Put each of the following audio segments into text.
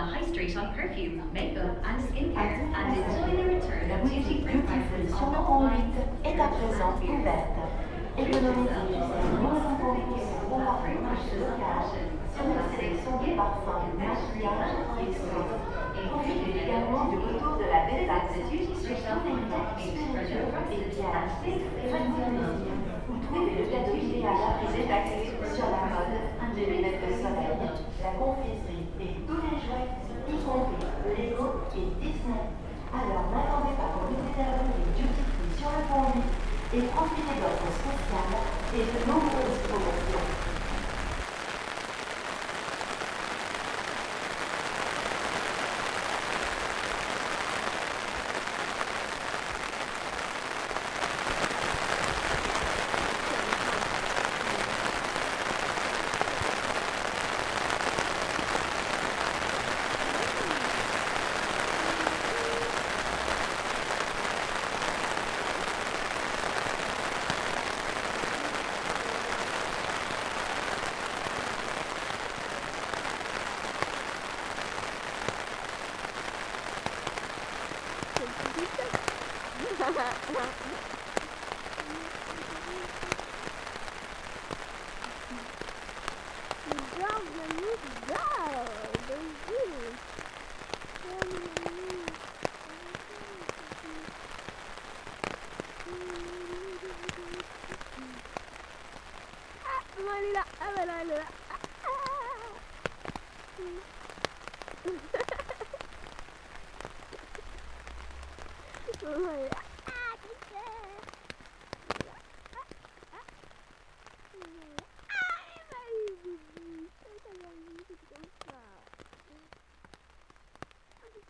the high street on perfume, makeup and skincare and enjoy the return La of boutique duty free Duty prices sur on le all pont lines 8 est à présent ouverte. Économisez jusqu'à moins 50% au marché local sur une sélection de parfums, maquillage et soins. Profitez également du retour de la duty sur et fixes Vous trouvez le cadeau idéal. Prix détaxé sur la mode, les lunettes de soleil, la confiserie et tous les jouets, y compris Lego et Disney. Alors n'attendez pas pour la boutique Duty Free sur le pont 8 et profitez d'offres spéciales et de nombreuses promotions. Bienvenue dans le jeu. Ah, maman, elle est là. Ah, voilà, elle est là. Ah, ah. Maman, elle est là. Ah, qu'est-ce que c'est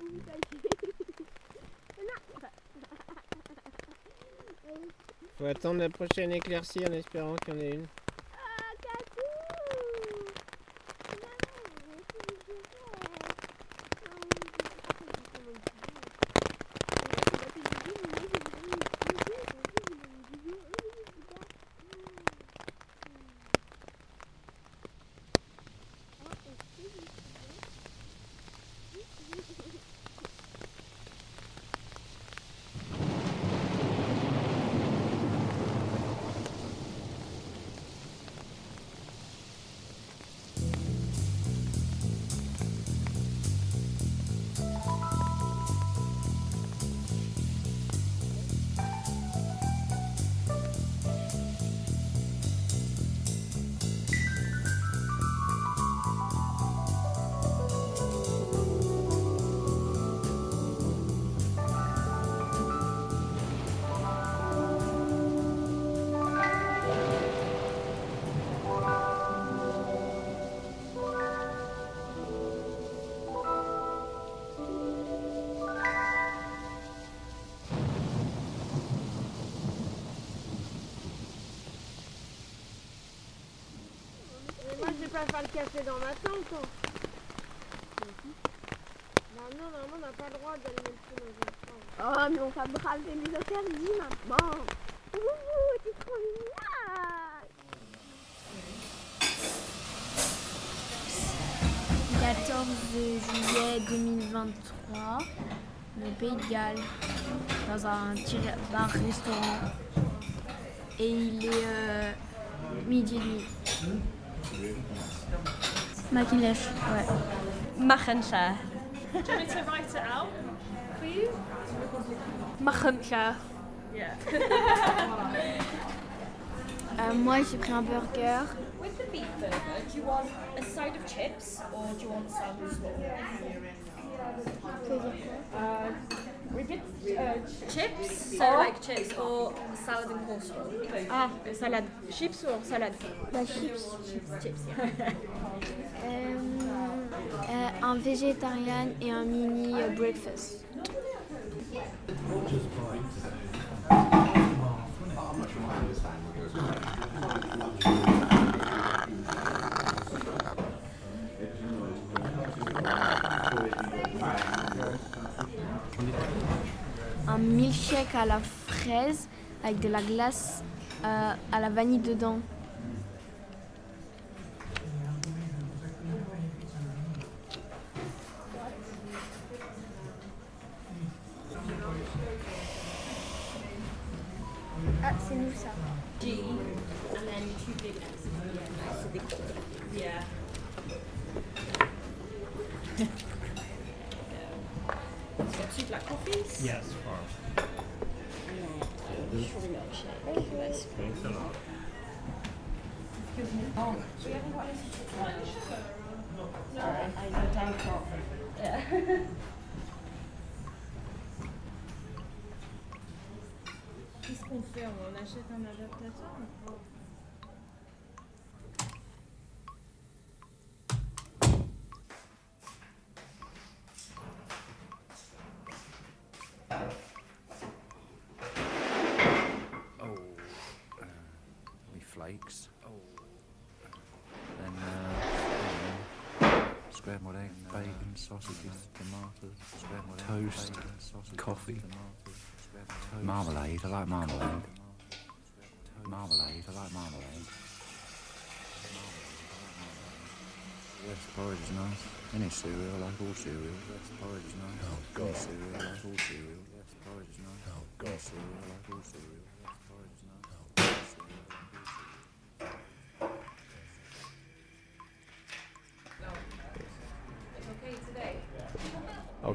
vous cachez. Non. Faut attendre la prochaine éclaircie en espérant qu'il y en ait une. je vais pas faire le café dans ma tente. Hein. Bah non, on n'a pas le droit d'aller mettre le dans une tente. Oh, mais on va braver les interdits maintenant. Ouh, t'es trop là « 14 juillet 2023, le Pays de Galles, dans un petit bar-restaurant. Et il est euh, midi et demi. Maquillage, ouais. Machenshire. Machenshire. Euh, moi, j'ai pris un burger. With the beef burger, do you want a side of chips or do you want salad as well? Uh, uh, chips, so like chips or salad and coleslaw. Ah, salade. Chips ou salade La chips. Chips, yeah. Euh, euh, un végétarien et un mini euh, breakfast. À la fraise avec de la glace euh, à la vanille dedans. Ah, c'est nous ça. Yes, Strawberry Qu'est-ce qu'on fait? On achète un adaptateur? Sausages, tomatoes, toast, sausages, coffee, tomatoes, marmalade. I like marmalade. Marmalade. I like marmalade. Yes, porridge is nice. Any cereal, I like all cereal. Yes, porridge is nice. Oh, God. Any cereal, I like all cereal. Yes, porridge is nice. Oh, God. Any cereal, I like all cereal.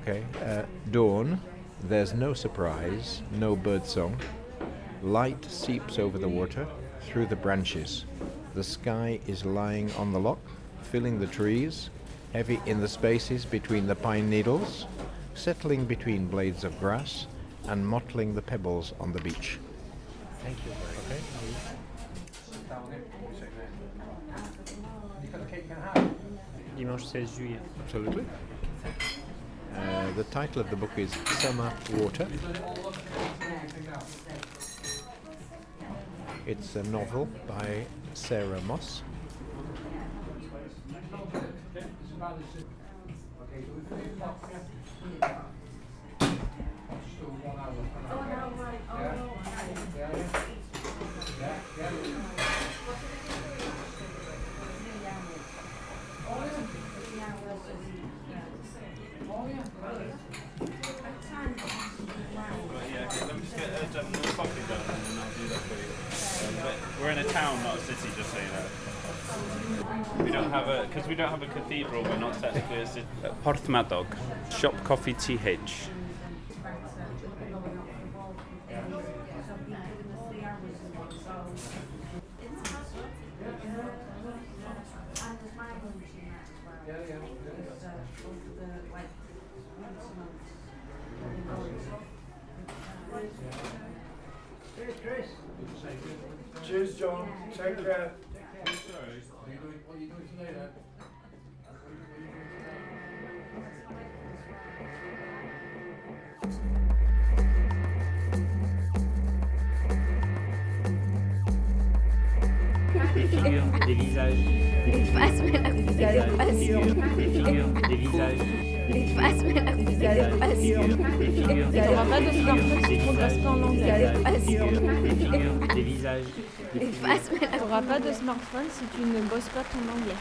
Okay, uh, dawn. There's no surprise, no bird song. Light seeps over the water, through the branches. The sky is lying on the lock, filling the trees, heavy in the spaces between the pine needles, settling between blades of grass, and mottling the pebbles on the beach. Thank you. Okay. Dimanche 16 juillet. Absolutely. Uh, the title of the book is Summer Water. It's a novel by Sarah Moss. We're in a town, not a city, just so you know. We don't have a, because we don't have a cathedral, we're not technically a city. Porthmadog, Shop Coffee TH. Cheers, John. Take care. Des figures, des visages. Des faces, mais la Des des faces. figures, des figures, des visages. Des faces, mais la Des des visages, faces. T'auras pas de smartphone si tu progresses pas en anglais. Des Des figures. faces, mais la T'auras pas de smartphone si tu ne bosses pas ton anglais.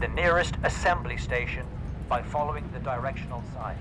The nearest assembly station by following the directional sign.